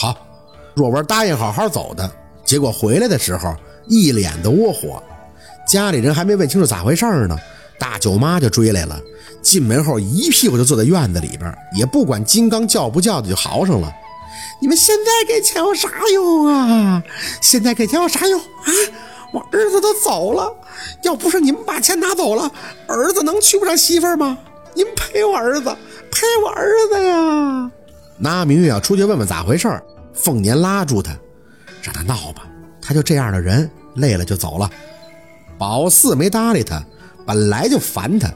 好，若文答应好好走的，结果回来的时候一脸的窝火，家里人还没问清楚咋回事呢，大舅妈就追来了，进门后一屁股就坐在院子里边，也不管金刚叫不叫的就嚎上了：“你们现在给钱有啥用啊？现在给钱有啥用啊？我儿子都走了，要不是你们把钱拿走了，儿子能娶不上媳妇吗？你们赔我儿子，赔我儿子呀！”那明月要出去问问咋回事凤年拉住他，让他闹吧，他就这样的人，累了就走了。宝四没搭理他，本来就烦他，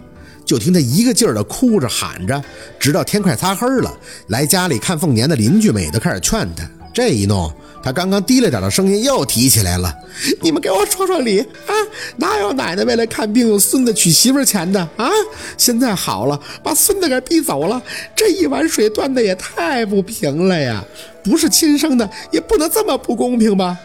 就听他一个劲儿的哭着喊着，直到天快擦黑了，来家里看凤年的邻居们也都开始劝他。这一弄，他刚刚低了点的声音又提起来了：“你们给我说说理啊！哪有奶奶为了看病用孙子娶媳妇钱的啊？现在好了，把孙子给逼走了，这一碗水端的也太不平了呀！不是亲生的，也不能这么不公平吧？”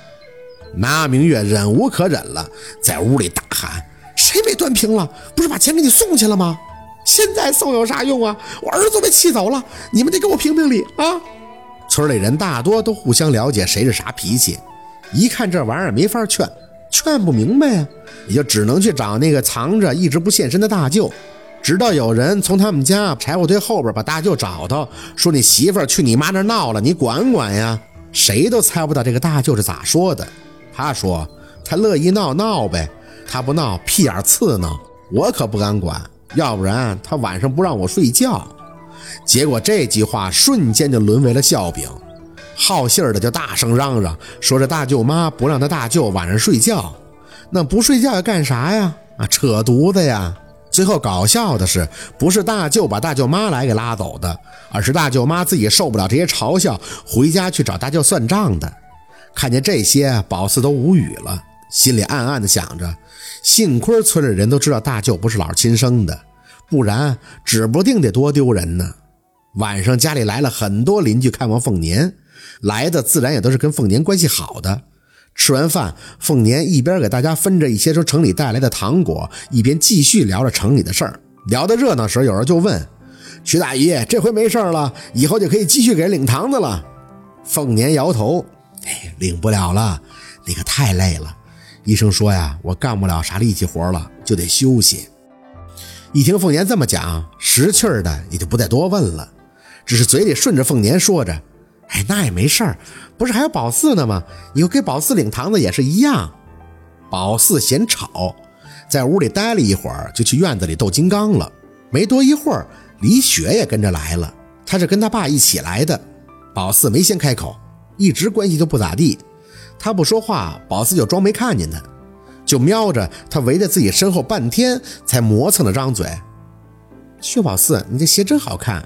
那明月忍无可忍了，在屋里大喊：“谁没端平了？不是把钱给你送去了吗？现在送有啥用啊？我儿子被气走了，你们得给我评评理啊！”村里人大多都互相了解谁是啥脾气，一看这玩意儿没法劝，劝不明白呀，也就只能去找那个藏着一直不现身的大舅。直到有人从他们家柴火堆后边把大舅找到，说你媳妇儿去你妈那闹了，你管管呀。谁都猜不到这个大舅是咋说的。他说他乐意闹闹呗，他不闹屁眼刺挠，我可不敢管，要不然他晚上不让我睡觉。结果这句话瞬间就沦为了笑柄，好信儿的就大声嚷嚷说：“这大舅妈不让他大舅晚上睡觉，那不睡觉要干啥呀？啊，扯犊子呀！”最后搞笑的是，不是大舅把大舅妈来给拉走的，而是大舅妈自己受不了这些嘲笑，回家去找大舅算账的。看见这些，宝四都无语了，心里暗暗的想着：幸亏村里人都知道大舅不是老亲生的。不然，指不定得多丢人呢。晚上家里来了很多邻居看望凤年，来的自然也都是跟凤年关系好的。吃完饭，凤年一边给大家分着一些从城里带来的糖果，一边继续聊着城里的事儿。聊得热闹时，有人就问：“徐大姨，这回没事了，以后就可以继续给人领糖子了？”凤年摇头：“哎，领不了了，那个太累了。医生说呀，我干不了啥力气活了，就得休息。”一听凤年这么讲，识趣儿的也就不再多问了，只是嘴里顺着凤年说着：“哎，那也没事儿，不是还有宝四呢吗？以后给宝四领糖子也是一样。”宝四嫌吵，在屋里待了一会儿，就去院子里逗金刚了。没多一会儿，李雪也跟着来了，他是跟他爸一起来的。宝四没先开口，一直关系就不咋地，他不说话，宝四就装没看见他。就瞄着他围在自己身后半天，才磨蹭着张嘴：“薛宝四，你这鞋真好看。”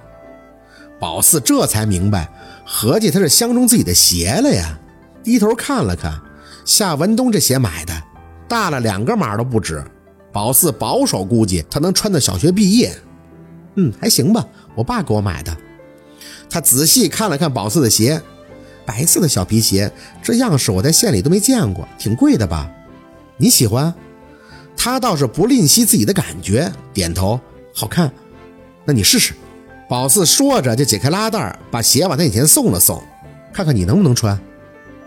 宝四这才明白，合计他是相中自己的鞋了呀。低头看了看夏文东这鞋买的，大了两个码都不止。宝四保守估计他能穿到小学毕业。嗯，还行吧，我爸给我买的。他仔细看了看宝四的鞋，白色的小皮鞋，这样式我在县里都没见过，挺贵的吧？你喜欢，他倒是不吝惜自己的感觉，点头，好看。那你试试。宝四说着就解开拉带，把鞋往他眼前送了送，看看你能不能穿。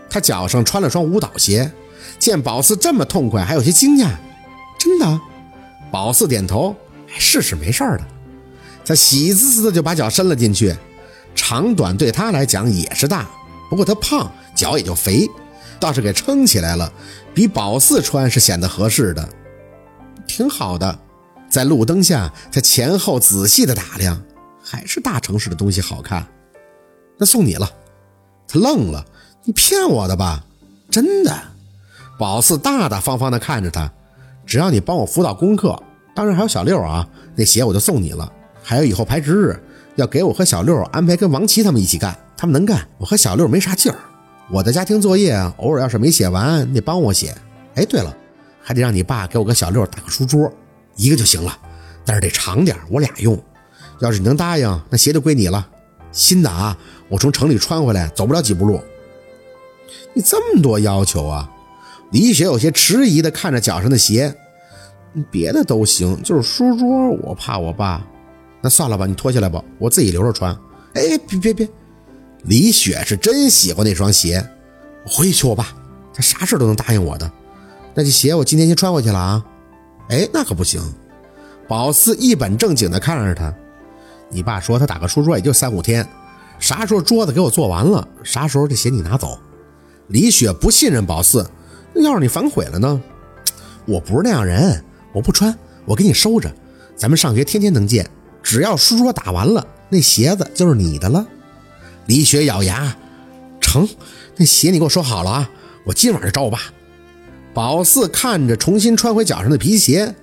他脚上穿了双舞蹈鞋，见宝四这么痛快，还有些惊讶。真的？宝四点头，试试没事的。他喜滋滋的就把脚伸了进去，长短对他来讲也是大，不过他胖，脚也就肥。倒是给撑起来了，比宝四穿是显得合适的，挺好的。在路灯下，他前后仔细的打量，还是大城市的东西好看。那送你了。他愣了，你骗我的吧？真的。宝四大大方方的看着他，只要你帮我辅导功课，当然还有小六啊，那鞋我就送你了。还有以后排值日，要给我和小六安排跟王琦他们一起干，他们能干，我和小六没啥劲儿。我的家庭作业啊，偶尔要是没写完，你得帮我写。哎，对了，还得让你爸给我跟小六打个书桌，一个就行了，但是得长点，我俩用。要是你能答应，那鞋就归你了，新的啊，我从城里穿回来，走不了几步路。你这么多要求啊？李雪有些迟疑的看着脚上的鞋，别的都行，就是书桌，我怕我爸。那算了吧，你脱下来吧，我自己留着穿。哎，别别别！李雪是真喜欢那双鞋，回去求我爸，他啥事都能答应我的。那这鞋我今天先穿回去了啊。哎，那可不行。宝四一本正经地看着他，你爸说他打个书桌也就三五天，啥时候桌子给我做完了，啥时候这鞋你拿走。李雪不信任宝四，要是你反悔了呢？我不是那样人，我不穿，我给你收着。咱们上学天天能见，只要书桌打完了，那鞋子就是你的了。李雪咬牙，成，那鞋你给我收好了啊，我今晚就找我爸。宝四看着重新穿回脚上的皮鞋，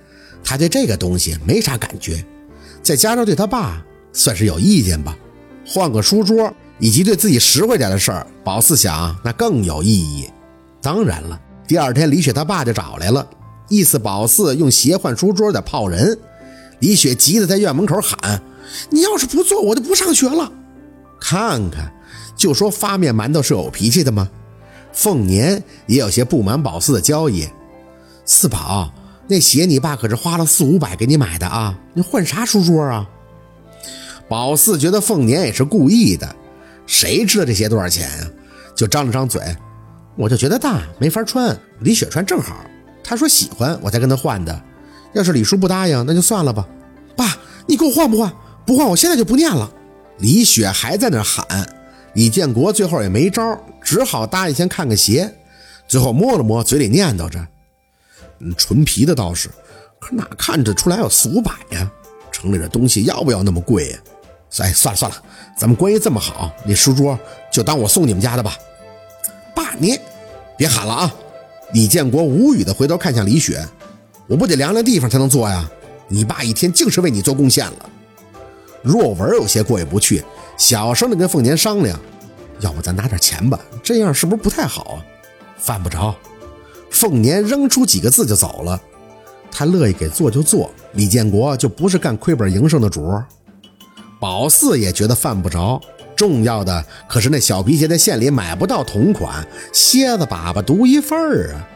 他对这个东西没啥感觉，再加上对他爸算是有意见吧。换个书桌以及对自己实惠点的事儿，宝四想那更有意义。当然了，第二天李雪他爸就找来了，意思宝四用鞋换书桌的泡人。李雪急得在院门口喊：“你要是不做，我就不上学了！”看看，就说发面馒头是有脾气的吗？凤年也有些不满宝四的交易。四宝，那鞋你爸可是花了四五百给你买的啊，你换啥书桌啊？宝四觉得凤年也是故意的，谁知道这鞋多少钱啊？就张了张嘴，我就觉得大，没法穿。李雪穿正好，他说喜欢，我才跟他换的。要是李叔不答应，那就算了吧。爸，你给我换不换？不换，我现在就不念了。李雪还在那喊，李建国最后也没招，只好答应先看看鞋。最后摸了摸，嘴里念叨着：“嗯，纯皮的倒是，可哪看着出来有四五百呀？城里的东西要不要那么贵呀？”哎，算了算了，咱们关系这么好，那书桌就当我送你们家的吧。爸，你别喊了啊！李建国无语的回头看向李雪。我不得量量地方才能做呀！你爸一天净是为你做贡献了。若文有些过意不去，小声的跟凤年商量：“要不咱拿点钱吧？这样是不是不太好啊？”犯不着。凤年扔出几个字就走了。他乐意给做就做，李建国就不是干亏本营生的主。宝四也觉得犯不着，重要的可是那小皮鞋在县里买不到同款，蝎子粑粑独一份儿啊！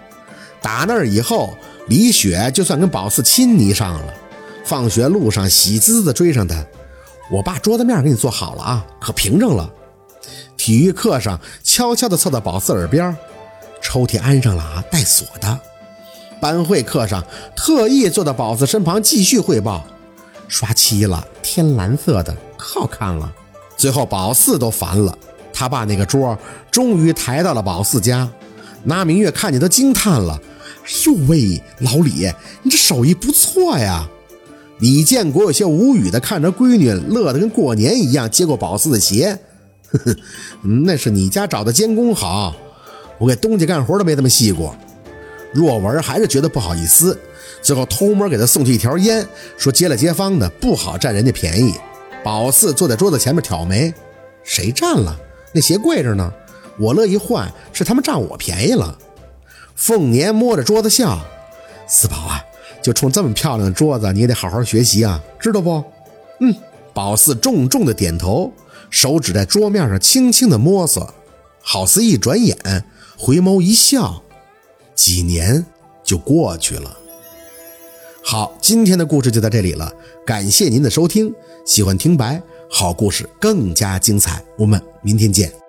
打那儿以后。李雪就算跟宝四亲昵上了，放学路上喜滋滋的追上他。我把桌子面给你做好了啊，可平整了。体育课上悄悄地凑到宝四耳边，抽屉安上了啊，带锁的。班会课上特意坐到宝四身旁继续汇报，刷漆了，天蓝色的，可好看了。最后宝四都烦了，他把那个桌终于抬到了宝四家，拿明月看见都惊叹了。哎呦喂，老李，你这手艺不错呀！李建国有些无语的看着闺女，乐得跟过年一样，接过宝四的鞋，呵呵，那是你家找的监工好，我给东家干活都没这么细过。若文还是觉得不好意思，最后偷摸给他送去一条烟，说接了街坊的不好占人家便宜。宝四坐在桌子前面挑眉，谁占了？那鞋贵着呢，我乐意换，是他们占我便宜了。凤年摸着桌子笑：“四宝啊，就冲这么漂亮的桌子，你也得好好学习啊，知道不？”“嗯。”宝四重重的点头，手指在桌面上轻轻的摸索，好似一转眼，回眸一笑，几年就过去了。好，今天的故事就到这里了，感谢您的收听。喜欢听白，好故事更加精彩，我们明天见。